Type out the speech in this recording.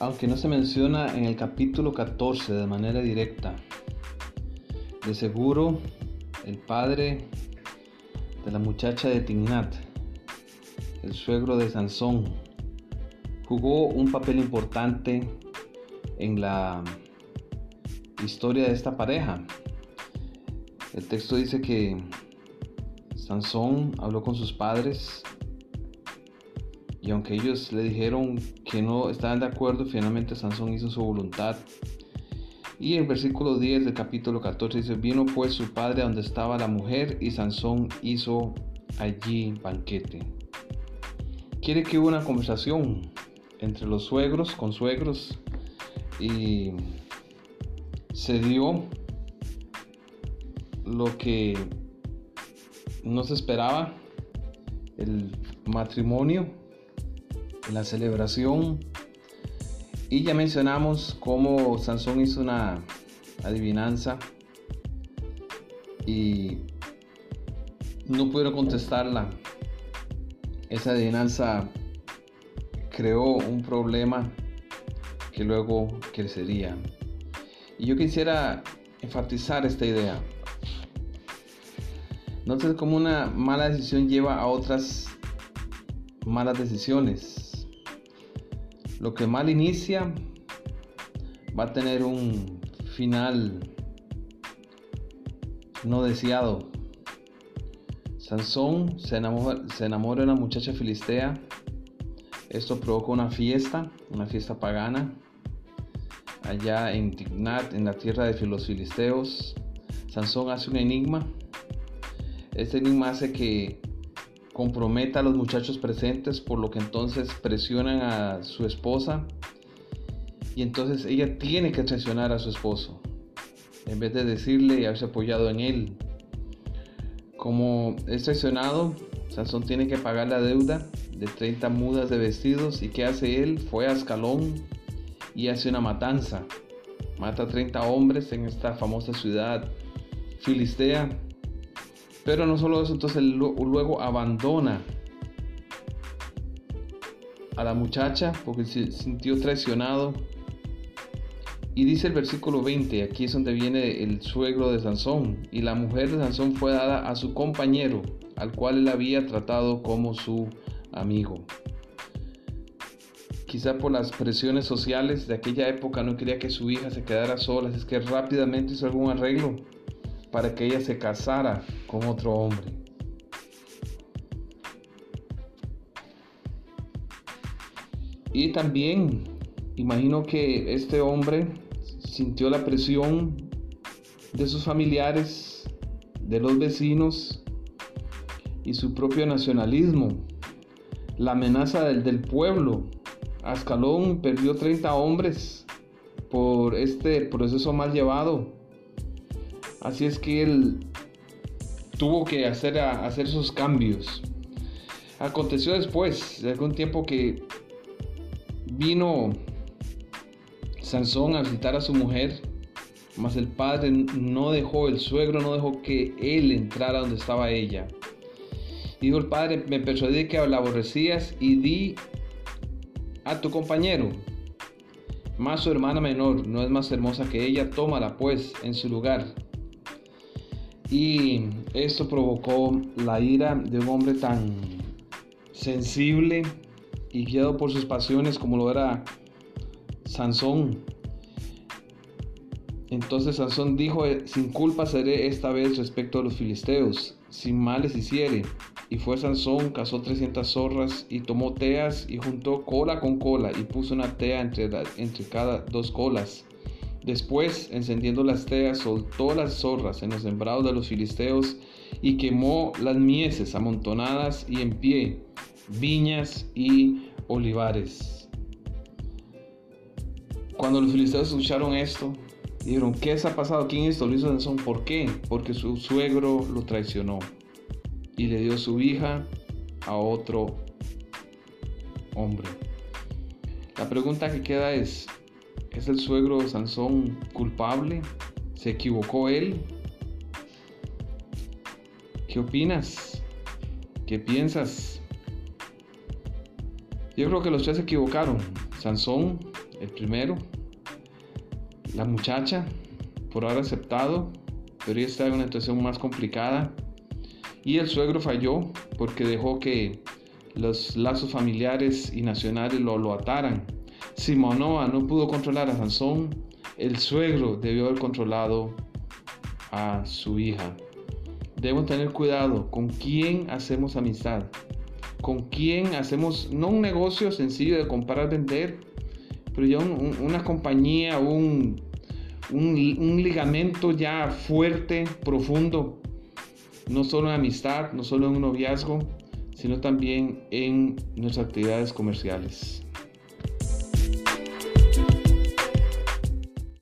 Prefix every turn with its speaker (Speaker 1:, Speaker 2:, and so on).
Speaker 1: aunque no se menciona en el capítulo 14 de manera directa. De seguro, el padre de la muchacha de Tignat, el suegro de Sansón, jugó un papel importante en la historia de esta pareja. El texto dice que Sansón habló con sus padres y aunque ellos le dijeron que no estaban de acuerdo, finalmente Sansón hizo su voluntad. Y el versículo 10 del capítulo 14 dice, vino pues su padre a donde estaba la mujer y Sansón hizo allí banquete. Quiere que hubo una conversación entre los suegros, con suegros, y se dio lo que no se esperaba, el matrimonio la celebración. Y ya mencionamos cómo Sansón hizo una adivinanza y no pudieron contestarla. Esa adivinanza creó un problema que luego crecería. Y yo quisiera enfatizar esta idea. No sé cómo una mala decisión lleva a otras malas decisiones. Lo que mal inicia va a tener un final no deseado. Sansón se enamora, de una muchacha filistea. Esto provoca una fiesta, una fiesta pagana, allá en Tignat, en la tierra de los filisteos. Sansón hace un enigma. Este enigma hace que comprometa a los muchachos presentes, por lo que entonces presionan a su esposa y entonces ella tiene que traicionar a su esposo en vez de decirle y haberse apoyado en él. Como es traicionado, Sansón tiene que pagar la deuda de 30 mudas de vestidos y ¿qué hace él? Fue a Ascalón y hace una matanza. Mata a 30 hombres en esta famosa ciudad filistea pero no solo eso, entonces luego abandona a la muchacha porque se sintió traicionado. Y dice el versículo 20, aquí es donde viene el suegro de Sansón. Y la mujer de Sansón fue dada a su compañero, al cual él había tratado como su amigo. Quizá por las presiones sociales de aquella época no quería que su hija se quedara sola, es que rápidamente hizo algún arreglo para que ella se casara con otro hombre. Y también imagino que este hombre sintió la presión de sus familiares, de los vecinos y su propio nacionalismo, la amenaza del, del pueblo. Ascalón perdió 30 hombres por este proceso mal llevado Así es que él tuvo que hacer, hacer esos cambios. Aconteció después de algún tiempo que vino Sansón a visitar a su mujer, mas el padre no dejó, el suegro no dejó que él entrara donde estaba ella. dijo el padre, me persuadí que la aborrecías y di a tu compañero, más su hermana menor no es más hermosa que ella, tómala pues en su lugar. Y esto provocó la ira de un hombre tan sensible y guiado por sus pasiones como lo era Sansón. Entonces Sansón dijo, sin culpa seré esta vez respecto a los filisteos, sin males hiciere. Y fue Sansón, cazó 300 zorras y tomó teas y juntó cola con cola y puso una tea entre, entre cada dos colas Después, encendiendo las teas, soltó las zorras en los sembrados de los filisteos y quemó las mieses amontonadas y en pie, viñas y olivares. Cuando los filisteos escucharon esto, dijeron, ¿qué ha pasado? ¿Quién lo hizo Sansón? ¿Por qué? Porque su suegro lo traicionó y le dio su hija a otro hombre. La pregunta que queda es, ¿Es el suegro Sansón culpable? ¿Se equivocó él? ¿Qué opinas? ¿Qué piensas? Yo creo que los tres se equivocaron. Sansón El primero, la muchacha, por haber aceptado, pero ella está en una situación más complicada. Y el suegro falló porque dejó que los lazos familiares y nacionales lo, lo ataran. Si Manoa no pudo controlar a Sansón, el suegro debió haber controlado a su hija. Debemos tener cuidado con quién hacemos amistad, con quién hacemos, no un negocio sencillo de comprar, vender, pero ya una compañía, un, un, ligamento ya fuerte, profundo, no solo en amistad, no solo en un noviazgo, sino también en nuestras actividades comerciales.